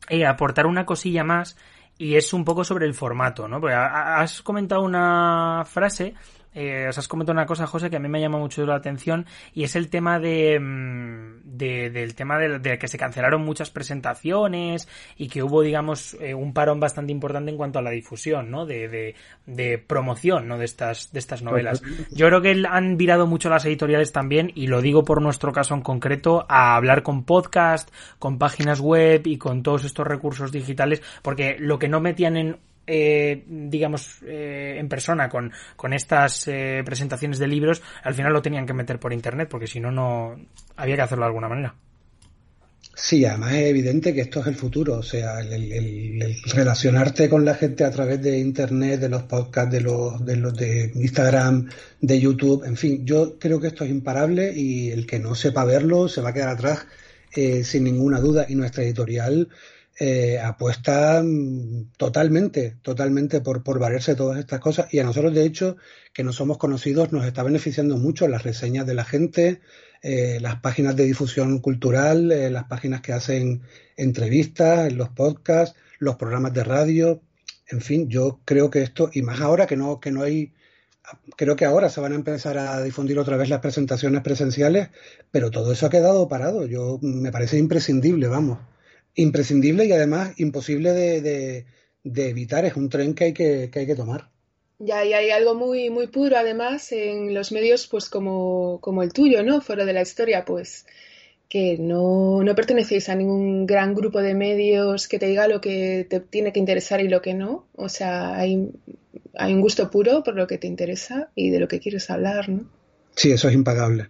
eh, aportar una cosilla más y es un poco sobre el formato, ¿no? Porque has comentado una frase eh, os has comentado una cosa, José, que a mí me llama mucho la atención y es el tema de, mm, de del tema de, que se cancelaron muchas presentaciones y que hubo, digamos, eh, un parón bastante importante en cuanto a la difusión, ¿no? De, de, de, promoción, ¿no? De estas, de estas novelas. Yo creo que han virado mucho las editoriales también y lo digo por nuestro caso en concreto a hablar con podcast, con páginas web y con todos estos recursos digitales porque lo que no metían en eh, digamos, eh, en persona con, con estas eh, presentaciones de libros, al final lo tenían que meter por internet, porque si no, no había que hacerlo de alguna manera. Sí, además es evidente que esto es el futuro, o sea, el, relacionarte con la gente a través de internet, de los podcasts, de los, de los de Instagram, de YouTube, en fin, yo creo que esto es imparable y el que no sepa verlo se va a quedar atrás sin ninguna duda y nuestra editorial eh, apuesta mm, totalmente, totalmente por, por variarse todas estas cosas. Y a nosotros, de hecho, que no somos conocidos, nos está beneficiando mucho las reseñas de la gente, eh, las páginas de difusión cultural, eh, las páginas que hacen entrevistas, los podcasts, los programas de radio. En fin, yo creo que esto, y más ahora que no, que no hay creo que ahora se van a empezar a difundir otra vez las presentaciones presenciales, pero todo eso ha quedado parado. Yo me parece imprescindible, vamos imprescindible y además imposible de, evitar. Es un tren que hay que, hay que tomar. Ya, y hay algo muy, muy puro además en los medios pues como, como el tuyo, ¿no? Fuera de la historia, pues que no, no pertenecéis a ningún gran grupo de medios que te diga lo que te tiene que interesar y lo que no. O sea, hay, hay un gusto puro por lo que te interesa y de lo que quieres hablar, ¿no? Sí, eso es impagable.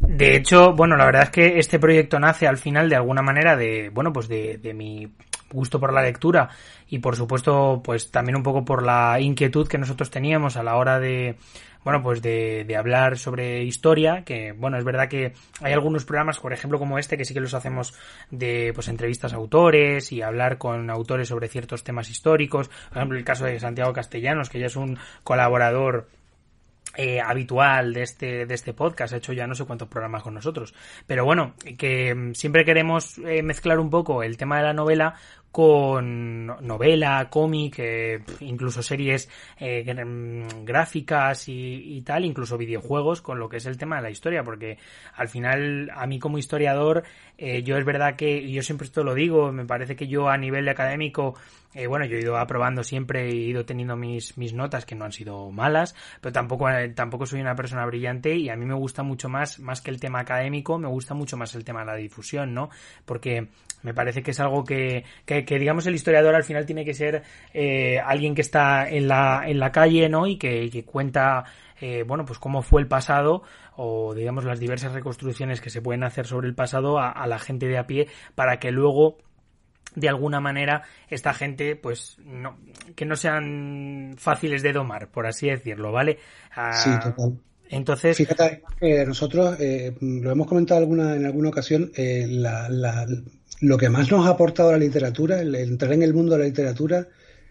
De hecho, bueno, la verdad es que este proyecto nace al final de alguna manera de, bueno, pues de, de mi gusto por la lectura y por supuesto, pues también un poco por la inquietud que nosotros teníamos a la hora de, bueno, pues de, de, hablar sobre historia, que bueno, es verdad que hay algunos programas, por ejemplo, como este, que sí que los hacemos de pues entrevistas a autores y hablar con autores sobre ciertos temas históricos, por ejemplo, el caso de Santiago Castellanos, que ya es un colaborador eh, habitual de este, de este podcast, ha hecho ya no sé cuántos programas con nosotros. Pero bueno, que mm, siempre queremos eh, mezclar un poco el tema de la novela con novela, cómic, eh, incluso series eh, mm, gráficas y, y, tal, incluso videojuegos con lo que es el tema de la historia, porque al final a mí como historiador, eh, yo es verdad que, yo siempre esto lo digo, me parece que yo a nivel académico, eh, bueno, yo he ido aprobando siempre, he ido teniendo mis, mis notas que no han sido malas, pero tampoco, tampoco soy una persona brillante y a mí me gusta mucho más, más que el tema académico, me gusta mucho más el tema de la difusión, ¿no? Porque me parece que es algo que, que, que digamos, el historiador al final tiene que ser eh, alguien que está en la, en la calle, ¿no? Y que, que cuenta, eh, bueno, pues cómo fue el pasado o, digamos, las diversas reconstrucciones que se pueden hacer sobre el pasado a, a la gente de a pie para que luego de alguna manera esta gente pues no que no sean fáciles de domar por así decirlo vale ah, sí total entonces fíjate que nosotros eh, lo hemos comentado alguna en alguna ocasión eh, la, la, lo que más nos ha aportado la literatura, el entrar en el mundo de la literatura,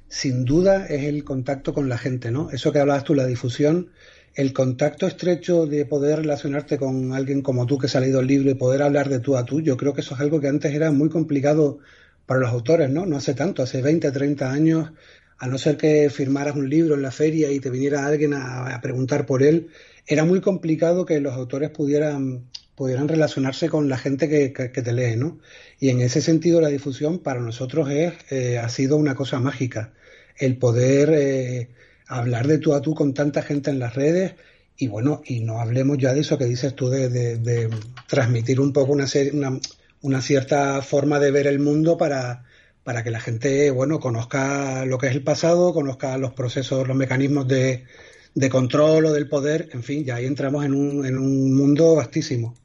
sin duda es el contacto con la gente, ¿no? Eso que hablabas tú, la difusión, el contacto estrecho de poder relacionarte con alguien como tú que se ha leído el libro y poder hablar de tú a tú, yo creo que eso es algo que antes era muy complicado para los autores, ¿no? No hace tanto, hace 20, 30 años a no ser que firmaras un libro en la feria y te viniera alguien a, preguntar por él, era muy complicado que los autores pudieran, pudieran relacionarse con la gente que, te lee, ¿no? Y en ese sentido la difusión para nosotros es, eh, ha sido una cosa mágica. El poder eh, hablar de tú a tú con tanta gente en las redes y bueno, y no hablemos ya de eso que dices tú de, transmitir un poco una, una, una cierta forma de ver el mundo para para que la gente, bueno, conozca lo que es el pasado, conozca los procesos, los mecanismos de, control o del poder, en fin, ya ahí entramos en un, en un mundo vastísimo.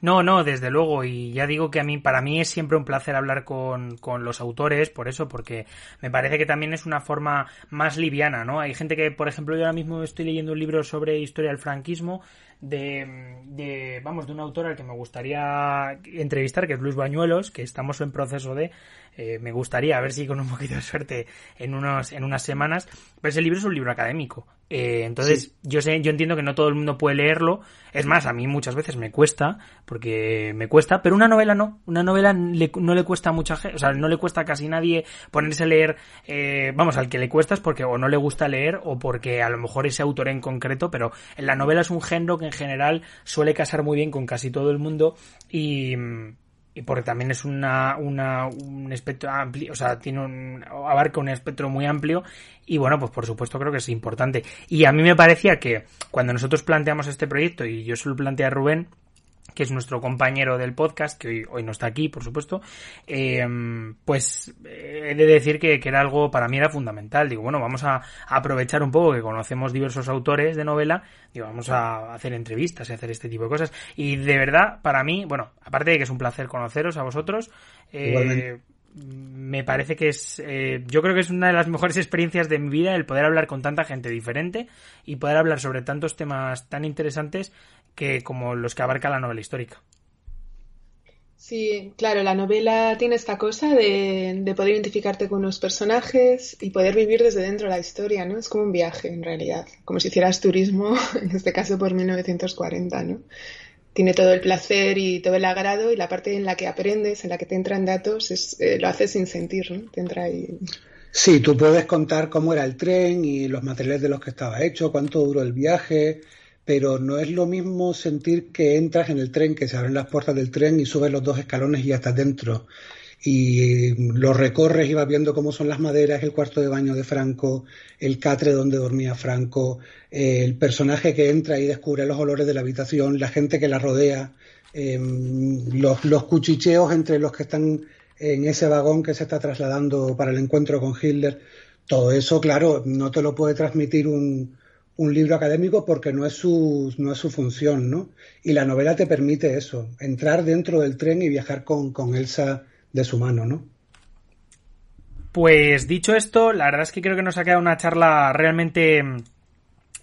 No, no, desde luego, y ya digo que a mí, para mí es siempre un placer hablar con, con, los autores, por eso, porque me parece que también es una forma más liviana, ¿no? Hay gente que, por ejemplo, yo ahora mismo estoy leyendo un libro sobre historia del franquismo de, de, vamos, de un autor al que me gustaría entrevistar, que es Luis Bañuelos, que estamos en proceso de, eh, me gustaría, a ver si con un poquito de suerte en, unos, en unas semanas, pero ese libro es un libro académico. Eh, entonces, yo sé, yo entiendo que no todo el mundo puede leerlo. Es más, a mí muchas veces me cuesta, porque me cuesta, pero una novela no. Una novela no le cuesta a mucha gente, o sea, no le cuesta a casi nadie ponerse a leer, eh, vamos, al que le cuesta es porque o no le gusta leer o porque a lo mejor ese autor en concreto, pero en la novela es un género que en general suele casar muy bien con casi todo el mundo y y porque también es una, una, un espectro amplio, o sea, tiene un, abarca un espectro muy amplio y bueno, pues por supuesto creo que es importante. Y a mí me parecía que cuando nosotros planteamos este proyecto y yo se lo planteé a Rubén, que es nuestro compañero del podcast, que hoy, hoy no está aquí, por supuesto, eh, pues he de decir que, que, era algo, para mí era fundamental. Digo, bueno, vamos a, aprovechar un poco que conocemos diversos autores de novela, digo, vamos a hacer entrevistas y hacer este tipo de cosas. Y de verdad, para mí, bueno, aparte de que es un placer conoceros a vosotros, eh, me parece que es, eh, yo creo que es una de las mejores experiencias de mi vida el poder hablar con tanta gente diferente y poder hablar sobre tantos temas tan interesantes que como los que abarca la novela histórica. Sí, claro, la novela tiene esta cosa de, poder identificarte con unos personajes y poder vivir desde dentro de la historia, ¿no? Es como un viaje, en realidad, como si hicieras turismo, en este caso por 1940, ¿no? Tiene todo el placer y todo el agrado y la parte en la que aprendes, en la que te entran datos, es, eh, lo haces sin sentir, ¿no? Te entra. Sí, tú puedes contar cómo era el tren y los materiales de los que estaba hecho, cuánto duró el viaje, pero no es lo mismo sentir que entras en el tren, que se abren las puertas del tren y subes los dos escalones y ya estás dentro. Y lo recorres y vas viendo cómo son las maderas, el cuarto de baño de Franco, el catre donde dormía Franco, el personaje que entra y descubre los olores de la habitación, la gente que la rodea, em, los, los cuchicheos entre los que están en ese vagón que se está trasladando para el encuentro con Hitler. Todo eso, claro, no te lo puede transmitir un, un libro académico porque no es su, no es su función, ¿no? Y la novela te permite eso, entrar dentro del tren y viajar con, con Elsa de su mano, ¿no? Pues dicho esto, la verdad es que creo que nos ha quedado una charla realmente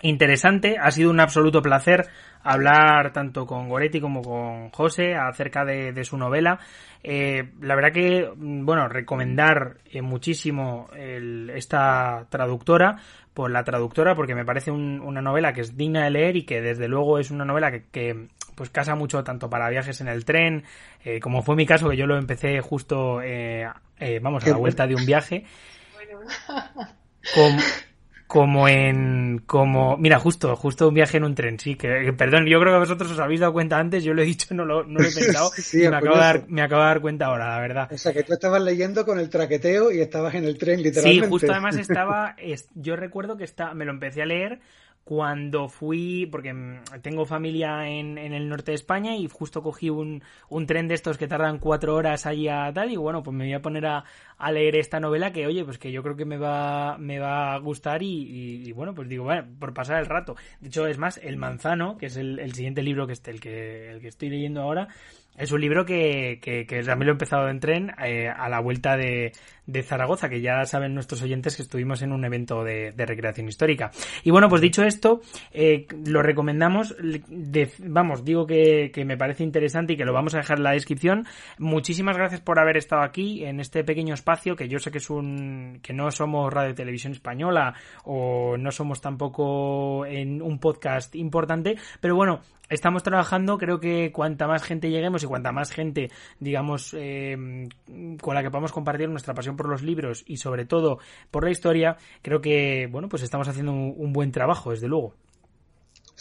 interesante. Ha sido un absoluto placer hablar tanto con Goretti como con José acerca de, su novela. Eh, la verdad que, bueno, recomendar eh, muchísimo esta traductora por la traductora porque me parece una novela que es digna de leer y que desde luego es una novela que, pues casa mucho tanto para viajes en el tren eh, como fue mi caso que yo lo empecé justo eh, eh, vamos a la vuelta de un viaje bueno. como en como mira justo justo un viaje en un tren sí que, perdón yo creo que vosotros os habéis dado cuenta antes yo lo he dicho no lo, no lo he pensado y me acabo, de dar, me acabo de dar cuenta ahora la verdad. O sea que tú estabas leyendo con el traqueteo y estabas en el tren literalmente sí justo además estaba yo recuerdo que está me lo empecé a leer cuando fui, porque mm, tengo familia en, en, el norte de España y justo cogí un, un, tren de estos que tardan cuatro horas allí a tal y bueno, pues me voy a poner a, a leer esta novela que oye, pues que yo creo que me va, me va a gustar y, y, bueno, pues digo, bueno, por pasar el rato. De hecho, es más, El Manzano, que es el, el siguiente libro que, este, el, que, el que estoy leyendo ahora, es un libro que, que, que, también lo he empezado en tren eh, a la vuelta de, de, Zaragoza, que ya saben nuestros oyentes que estuvimos en un evento de, de recreación histórica. Y bueno, pues dicho esto, eh, lo recomendamos, vamos, digo que, me parece interesante y que lo vamos a dejar en la descripción. Muchísimas gracias por haber estado aquí en este pequeño espacio, que yo sé que es un, que no somos Radio Televisión Española o no somos tampoco en un podcast importante, pero bueno, estamos trabajando, creo que cuanta más gente lleguemos y cuanta más gente, digamos, eh, con la que podamos compartir nuestra pasión por los libros y sobre todo por la historia, creo que, bueno, pues estamos haciendo un buen trabajo, desde luego.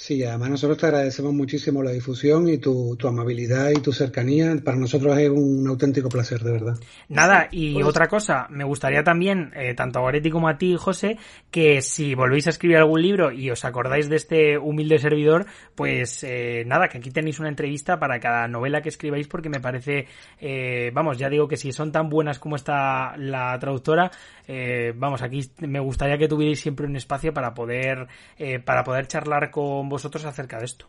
Sí, además nosotros te agradecemos muchísimo la difusión y tu, amabilidad y tu cercanía. Para nosotros es un auténtico placer, de verdad. Nada, y pues otra cosa, me gustaría también, eh, tanto a Goretti como a ti, José, que si volvéis a escribir algún libro y os acordáis de este humilde servidor, pues eh, nada, que aquí tenéis una entrevista para cada novela que escribáis porque me parece, eh, vamos, ya digo que si son tan buenas como está la traductora, vamos, aquí me gustaría que tuvierais siempre un espacio para poder, para poder charlar con vosotros acerca de esto.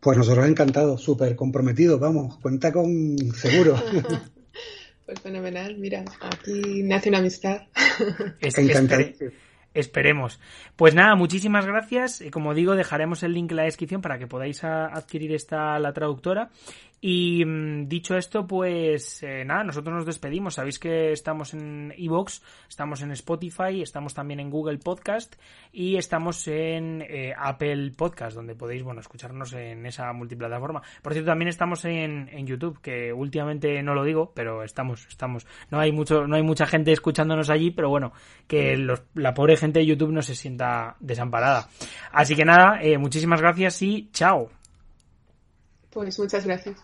Pues nosotros encantados, súper comprometidos, vamos, cuenta con seguro. pues fenomenal, mira, aquí nace una amistad. Es, Esperemos. Pues nada, muchísimas gracias. Como digo, dejaremos el link en la descripción para que podáis adquirir esta la traductora. Y mm, dicho esto, pues eh, nada, nosotros nos despedimos. Sabéis que estamos en Evox, estamos en Spotify, estamos también en Google Podcast y estamos en eh, Apple Podcast, donde podéis, bueno, escucharnos en esa multiplataforma. Por cierto, también estamos en, en YouTube, que últimamente no lo digo, pero estamos, estamos. No hay mucho, no hay mucha gente escuchándonos allí, pero bueno, que la pobre gente de YouTube no se sienta desamparada. Así que nada, eh, muchísimas gracias y chao. Pues muchas gracias.